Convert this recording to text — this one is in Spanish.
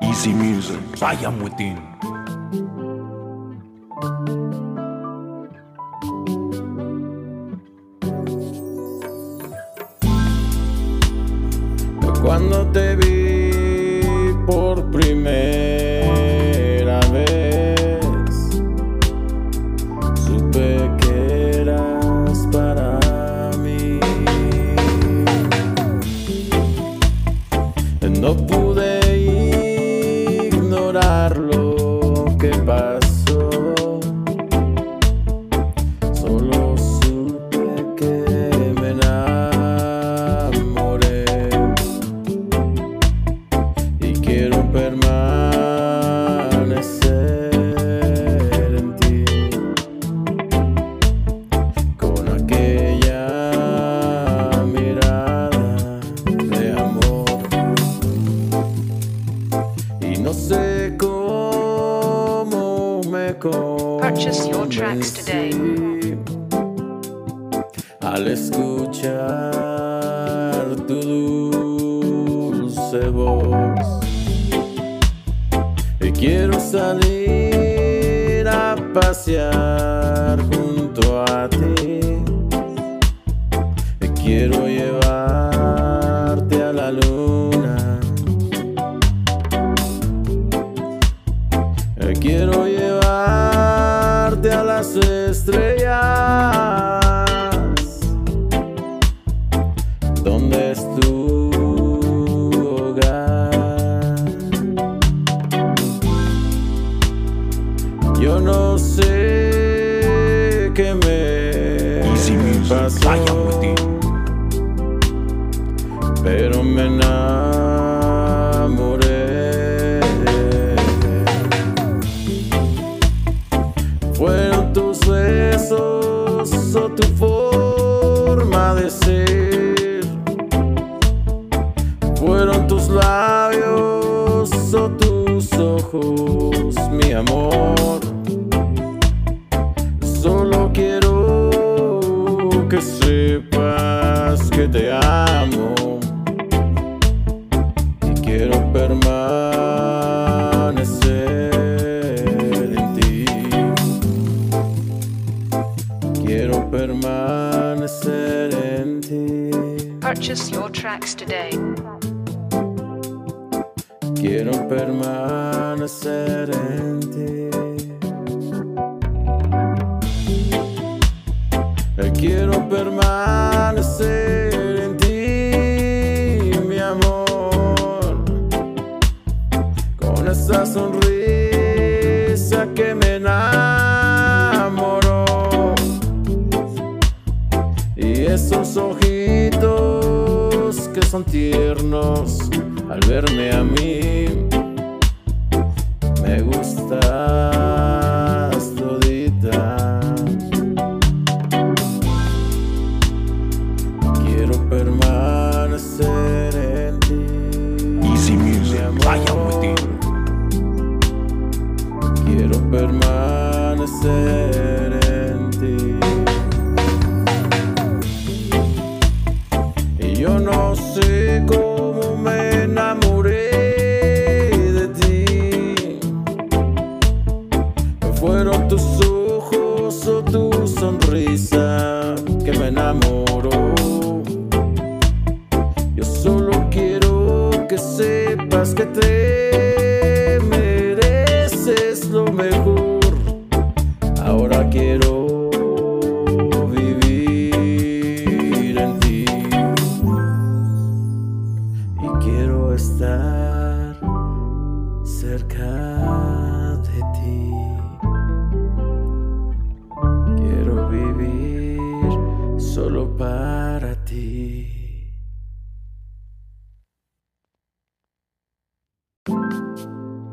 Easy music. Vaya Mutin. Cuando te vi por primera No pude ignorar lo que pasó. Purchase your tracks today. al escuchar tu dulce voz y quiero salir a pasear junto a ti Yo no sé qué me Easy pasó, Mutin. pero me enamoré. Fueron tus besos o tu forma de ser. Fueron tus labios o tus ojos, mi amor. Sepas que te amo y quiero permanecer en ti. Quiero permanecer en ti. Purchase your tracks today. Quiero permanecer en ti. Permanecer en ti, mi amor. Con esa sonrisa que me enamoró. Y esos ojitos que son tiernos al verme a mí. Y yo no sé cómo me enamoré de ti. Fueron tus ojos o tu sonrisa que me enamoró. Yo solo quiero que sepas que te quiero vivir en ti y quiero estar cerca de ti. Quiero vivir solo para